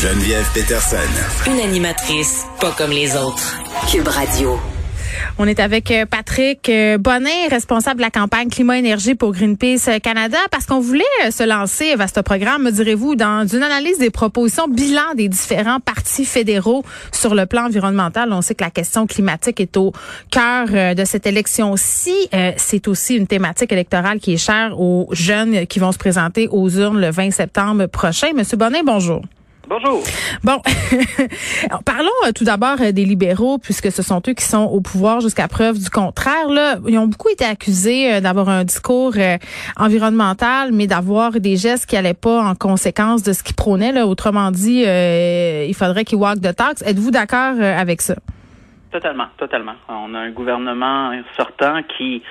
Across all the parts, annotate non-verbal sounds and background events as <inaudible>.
Geneviève Peterson. Une animatrice pas comme les autres. Cube Radio. On est avec euh, Patrick euh, Bonnet, responsable de la campagne Climat-Énergie pour Greenpeace euh, Canada, parce qu'on voulait se lancer vers ce programme, me direz-vous, dans une analyse des propositions, bilan des différents partis fédéraux sur le plan environnemental. On sait que la question climatique est au cœur de cette élection-ci. C'est aussi une thématique électorale qui est chère aux jeunes qui vont se présenter aux urnes le 20 septembre prochain. Monsieur Bonnet, bonjour. Bonjour. Bon, <laughs> parlons euh, tout d'abord euh, des libéraux, puisque ce sont eux qui sont au pouvoir jusqu'à preuve du contraire. Là, ils ont beaucoup été accusés euh, d'avoir un discours environnemental, mais d'avoir des gestes qui allaient pas en conséquence de ce qu'ils prônaient. Là. Autrement dit, il faudrait qu'ils walk de taxe. Êtes-vous d'accord avec ça? Totalement, totalement. On a un gouvernement sortant qui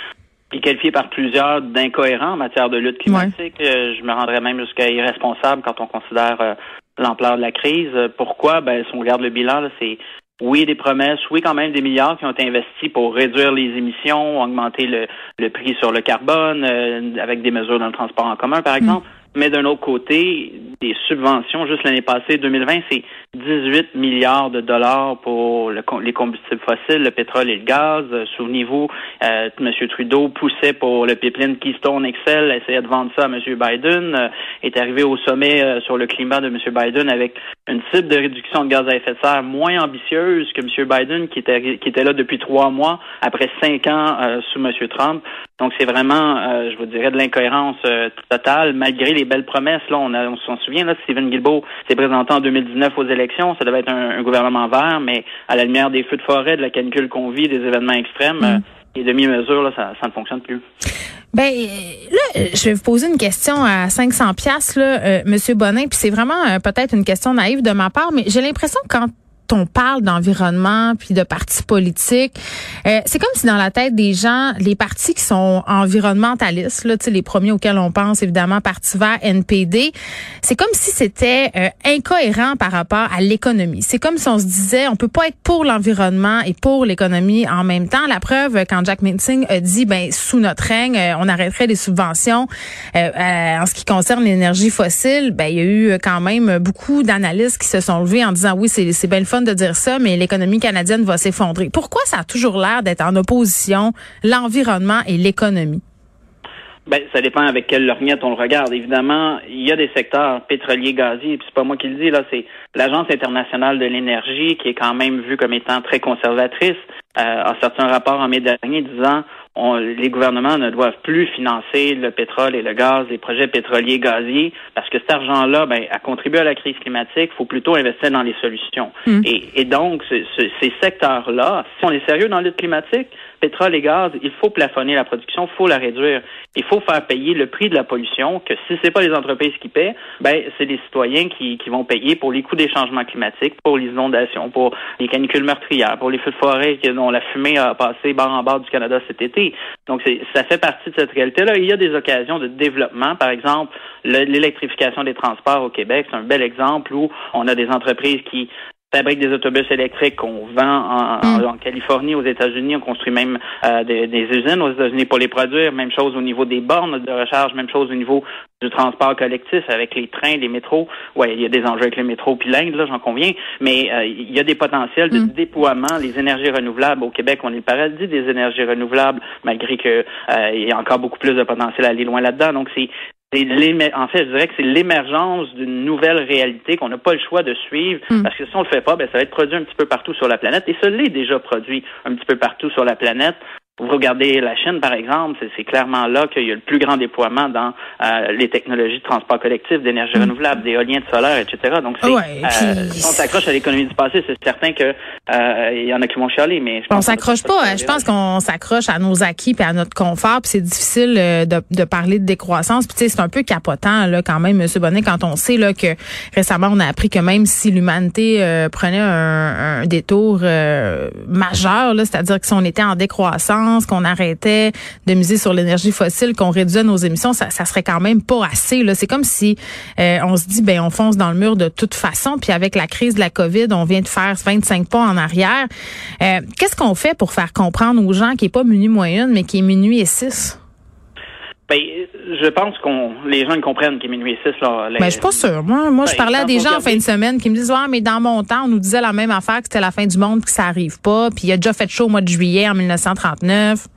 est qualifié par plusieurs d'incohérent en matière de lutte climatique. Je me rendrais même jusqu'à irresponsable quand on considère l'ampleur de la crise. Pourquoi? Ben, si on regarde le bilan, c'est oui, des promesses, oui, quand même des milliards qui ont été investis pour réduire les émissions, augmenter le, le prix sur le carbone, euh, avec des mesures dans le transport en commun, par exemple. Mais d'un autre côté, des subventions, juste l'année passée, 2020, c'est 18 milliards de dollars pour les combustibles fossiles, le pétrole et le gaz. Souvenez-vous, euh, M. Trudeau poussait pour le pipeline Keystone Excel, essayait de vendre ça à M. Biden, euh, est arrivé au sommet euh, sur le climat de M. Biden avec une cible de réduction de gaz à effet de serre moins ambitieuse que M. Biden, qui était, là depuis trois mois, après cinq ans sous M. Trump. Donc, c'est vraiment, je vous dirais, de l'incohérence totale, malgré les belles promesses. Là, on, on s'en souvient, là, Stephen Guilbeault s'est présenté en 2019 aux élections. Ça devait être un, gouvernement vert, mais à la lumière des feux de forêt, de la canicule qu'on vit, des événements extrêmes, mm. les demi-mesures, là, ça, ça ne fonctionne plus. Ben là, je vais vous poser une question à 500 pièces là, euh, Monsieur Bonin, puis c'est vraiment euh, peut-être une question naïve de ma part, mais j'ai l'impression que quand on parle d'environnement puis de partis politiques, euh, c'est comme si dans la tête des gens, les partis qui sont environnementalistes, là, les premiers auxquels on pense évidemment Parti vert, NPD, c'est comme si c'était euh, incohérent par rapport à l'économie. C'est comme si on se disait, on peut pas être pour l'environnement et pour l'économie en même temps. La preuve, quand Jack Mintzing a dit, ben sous notre règne, euh, on arrêterait les subventions en ce qui concerne l'énergie fossile, ben il y a eu quand même beaucoup d'analystes qui se sont levés en disant, oui, c'est bien de dire ça, mais l'économie canadienne va s'effondrer. Pourquoi ça a toujours l'air d'être en opposition, l'environnement et l'économie? Ben, ça dépend avec quelle lorgnette on le regarde. Évidemment, il y a des secteurs pétroliers, gaziers, puis c'est pas moi qui le dis, là, c'est l'Agence internationale de l'énergie qui est quand même vue comme étant très conservatrice, euh, a sorti un rapport en mai dernier disant les gouvernements ne doivent plus financer le pétrole et le gaz, les projets pétroliers gaziers, parce que cet argent-là, ben, a contribué à la crise climatique. Il faut plutôt investir dans les solutions. Hmm. Et, donc, ces secteurs-là, si on est sérieux dans la lutte climatique, pétrole et gaz, il faut plafonner la production, il faut la réduire. Il faut faire payer le prix de la pollution, que si c'est pas les entreprises qui paient, ben, c'est les citoyens qui, qui vont payer pour les coûts des changements climatiques, pour les inondations, pour les canicules meurtrières, pour les feux de forêt dont la fumée a passé bord en bord du Canada cet été. Donc, ça fait partie de cette réalité-là. Il y a des occasions de développement. Par exemple, l'électrification des transports au Québec, c'est un bel exemple où on a des entreprises qui fabrique des autobus électriques qu'on vend en, mm. Californie, aux États-Unis. On construit même euh, des, des, usines aux États-Unis pour les produire. Même chose au niveau des bornes de recharge, même chose au niveau du transport collectif avec les trains, les métros. Ouais, il y a des enjeux avec les métros puis l'Inde, là, j'en conviens. Mais euh, il y a des potentiels de mm. déploiement. Les énergies renouvelables au Québec, on est le paradis des énergies renouvelables, malgré que euh, il y a encore beaucoup plus de potentiel à aller loin là-dedans. Donc c'est en fait, je dirais que c'est l'émergence d'une nouvelle réalité qu'on n'a pas le choix de suivre Mm. parce que si on le fait pas, ben ça va être produit un petit peu partout sur la planète et ça l'est déjà produit un petit peu partout sur la planète. Vous regardez la Chine, par exemple, c'est- clairement là qu'il y a le plus grand déploiement dans euh, les technologies de transport collectif, d'énergie renouvelable, d'éolien, de solaire, etc. Donc, c'est, Mm. Ouais, euh, on s'accroche à l'économie du passé, c'est certain que euh, il y en a qui vont chialer, mais je On pense qu'on s'accroche pas. hein. Je pense qu'on s'accroche à nos acquis puis à notre confort. Puis c'est difficile euh, de, de parler de décroissance. Puis tu sais, c'est un peu capotant là quand même, Monsieur Bonnet, quand on sait là que récemment on a appris que même si l'humanité euh, prenait un, un détour euh, majeur, là, c'est-à-dire que si on était en décroissance, qu'on arrêtait de miser sur l'énergie fossile, qu'on réduisait nos émissions, ça, ça serait quand même pas assez. Là, c'est comme si euh, on se dit ben on fonce dans le mur de toute façon. Puis avec la crise de la COVID, on vient de faire 25 pas en arrière. Euh, Qu'est-ce qu'on fait pour faire comprendre aux gens qui est pas minuit moyenne, mais qui est minuit et six? Ben, je pense qu'on les gens comprennent qu'il est minuit et six. Là, Les- Ben, je suis pas sûre. Moi, moi je Ben, parlais à des gens en fin de semaine qui me disent, ouais, mais dans mon temps, on nous disait la même affaire que c'était la fin du monde, que ça arrive pas. Puis il a déjà fait chaud au mois de juillet en 1939.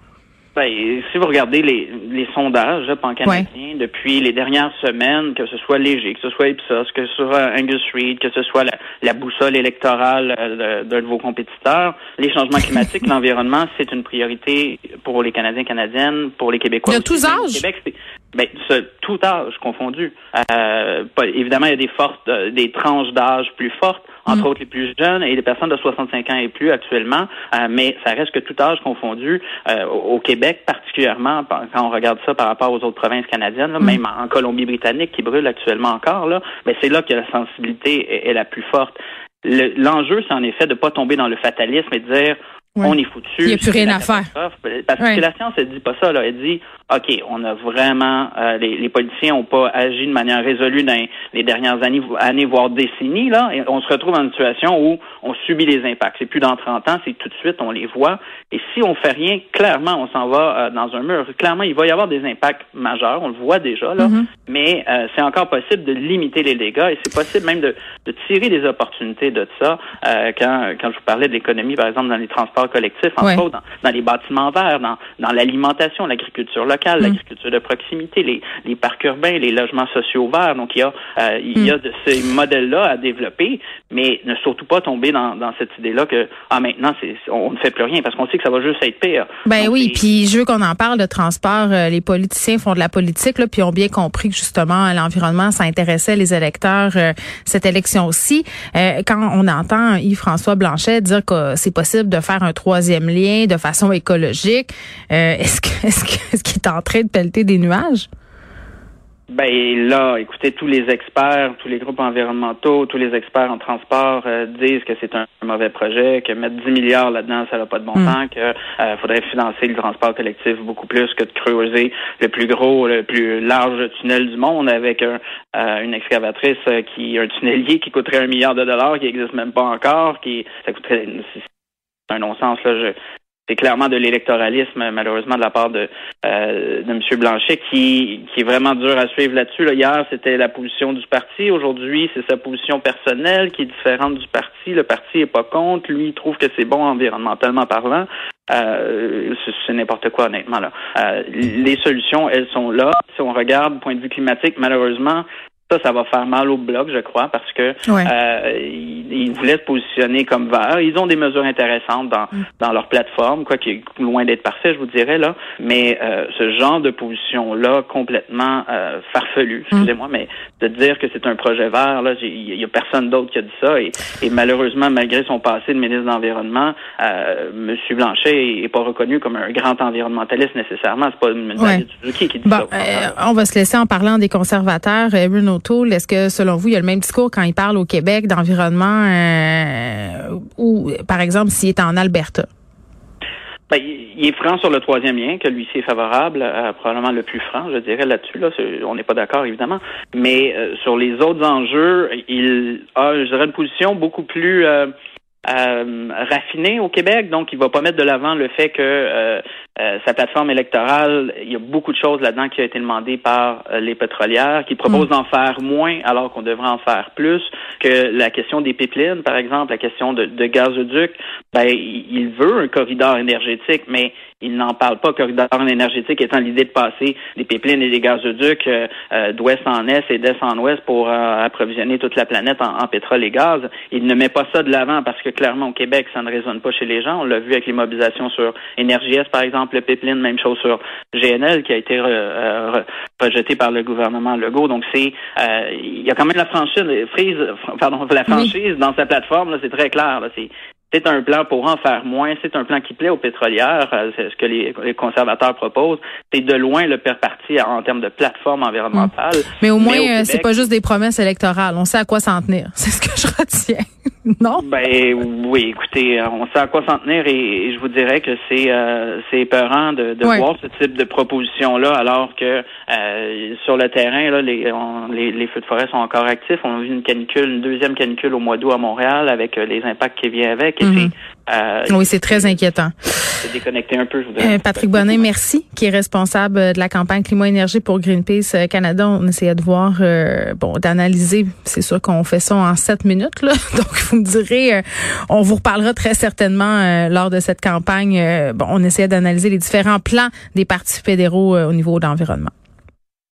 Ben, si vous regardez les, les sondages pan-canadiens depuis les dernières semaines, que ce soit Léger, que ce soit Ipsos, que ce soit Angus Reid, que ce soit la, la boussole électorale euh, de- d'un de vos compétiteurs, les changements climatiques, <laughs> l'environnement, c'est une priorité pour les Canadiens, Canadiennes, pour les Québécois. De tous âges? Québec, ben, ce- tout âge confondu. Euh, pas- évidemment, il y a des fortes, euh, des tranches d'âge plus fortes, entre autres les plus jeunes et les personnes de 65 ans et plus actuellement, euh, mais ça reste que tout âge confondu euh, au Québec particulièrement par- quand on regarde ça par rapport aux autres provinces canadiennes, là, même en Colombie-Britannique qui brûle actuellement encore là, ben c'est là que la sensibilité est, est la plus forte. Le- L'enjeu, c'est en effet de pas tomber dans le fatalisme et de dire Ouais. on est foutu. Il y a plus rien à faire. Parce Ouais. que la science, elle dit pas ça. Là. Elle dit, OK, on a vraiment, euh, les, les politiciens n'ont pas agi de manière résolue dans les dernières années, années voire décennies. Là, et on se retrouve dans une situation où on subit les impacts. C'est plus dans 30 ans, c'est tout de suite, on les voit. Et si on fait rien, clairement, on s'en va euh, dans un mur. Clairement, il va y avoir des impacts majeurs. On le voit déjà là. Mm-hmm. Mais euh, c'est encore possible de limiter les dégâts et c'est possible même de, de tirer des opportunités de ça. Euh, quand, quand je vous parlais de l'économie, par exemple, dans les transports collectifs, entre Ouais. autres, dans, dans les bâtiments verts, dans, dans l'alimentation, l'agriculture locale, l'agriculture de proximité, les, les parcs urbains, les logements sociaux verts. Donc, il y a, euh, il y a de ces modèles-là à développer, mais ne surtout pas tomber dans, dans cette idée-là que ah maintenant c'est on ne fait plus rien parce qu'on sait que ça va juste être pire. Ben Donc, oui, puis je veux qu'on en parle de transport. Euh, les politiciens font de la politique, là, puis ont bien compris que justement l'environnement, ça intéressait les électeurs euh, cette élection aussi. Euh, quand on entend Yves-François Blanchet dire que c'est possible de faire un troisième lien de façon écologique, euh, est-ce que <laughs> est-ce que- est-ce qu'il est en train de pelleter des nuages? Ben là, écoutez, tous les experts, tous les groupes environnementaux, tous les experts en transport euh, disent que c'est un, mauvais projet, que mettre 10 milliards là-dedans, ça n'a pas de bon Mm. sens, que euh, faudrait financer le transport collectif beaucoup plus que de creuser le plus gros, le plus large tunnel du monde avec un, euh, une excavatrice qui, un tunnelier qui coûterait un milliard de dollars, qui existe même pas encore, qui ça coûterait un non-sens là. Je, c'est clairement de l'électoralisme, malheureusement, de la part de, euh, de M. Blanchet, qui, qui est vraiment dur à suivre là-dessus. Là, hier, c'était la position du parti. Aujourd'hui, c'est sa position personnelle qui est différente du parti. Le parti est pas contre. Lui, il trouve que c'est bon environnementalement parlant. Euh, c'est, n'importe quoi, honnêtement. Là. Euh, les solutions, elles sont là. Si on regarde du point de vue climatique, malheureusement, ça, ça va faire mal au bloc, je crois, parce que Ouais. euh, ils, voulaient se positionner comme vert. Ils ont des mesures intéressantes dans, dans leur plateforme, quoi qui est loin d'être parfait, je vous dirais là. Mais euh, ce genre de position-là, complètement euh, farfelu, excusez-moi, mais de dire que c'est un projet vert, là, il y a personne d'autre qui a dit ça. Et, et malheureusement, malgré son passé de ministre de l'environnement, euh, M. Blanchet est, est pas reconnu comme un grand environnementaliste nécessairement. C'est pas une Ouais. Suzuki qui dit Bon, ça. euh, on va se laisser en parlant des conservateurs. Euh, Bruno O'Toole, est-ce que selon vous, il y a le même discours quand il parle au Québec d'environnement euh, ou, par exemple, s'il est en Alberta? Ben, il est franc sur le troisième lien, que lui-ci est favorable, euh, probablement le plus franc, je dirais, là-dessus. Là, C'est- on n'est pas d'accord, évidemment. Mais euh, sur les autres enjeux, il a, je dirais, une position beaucoup plus raffinée au Québec. Donc, il va pas mettre de l'avant le fait que euh, sa plateforme électorale, il y a beaucoup de choses là-dedans qui ont été demandées par euh, les pétrolières, qui proposent mm. d'en faire moins alors qu'on devrait en faire plus, que la question des pipelines, par exemple, la question de, de gazoduc, ben, il veut un corridor énergétique, mais il n'en parle pas, corridor énergétique étant l'idée de passer des pipelines et des gazoducs euh, euh, d'ouest en est et d'est en ouest pour approvisionner toute la planète en, pétrole et gaz. Il ne met pas ça de l'avant parce que clairement au Québec, ça ne résonne pas chez les gens. On l'a vu avec les mobilisations sur Énergies, par exemple, le pipeline, même chose sur GNL qui a été rejeté par le gouvernement Legault. Donc c'est il y a quand même la franchise, frise, pardon, la franchise dans sa plateforme, c'est très clair. C'est c'est un plan pour en faire moins. C'est un plan qui plaît aux pétrolières. Euh, c'est ce que les, conservateurs proposent. C'est de loin le père parti en termes de plateforme environnementale. Mais au moins, euh, c'est pas juste des promesses électorales. On sait à quoi s'en tenir. <laughs> C'est ce que je retiens. <laughs> non? Ben oui, écoutez, on sait à quoi s'en tenir et, je vous dirais que c'est euh, c'est épeurant de, de voir ce type de proposition-là alors que euh, sur le terrain, là, les, les, les, feux de forêt sont encore actifs. On a vu une canicule, une deuxième canicule au mois d'août à Montréal avec les impacts qui viennent avec. Mhm. Euh, oui, c'est très inquiétant. Un peu, je. Euh, Patrick Bonnet, merci, qui est responsable de la campagne climat-énergie pour Greenpeace euh, Canada. On essayait de voir, bon, d'analyser. C'est sûr qu'on fait ça en sept minutes, là. <laughs> Donc, vous me direz, on vous reparlera très certainement lors de cette campagne. bon, on essayait d'analyser les différents plans des partis fédéraux au niveau de l'environnement.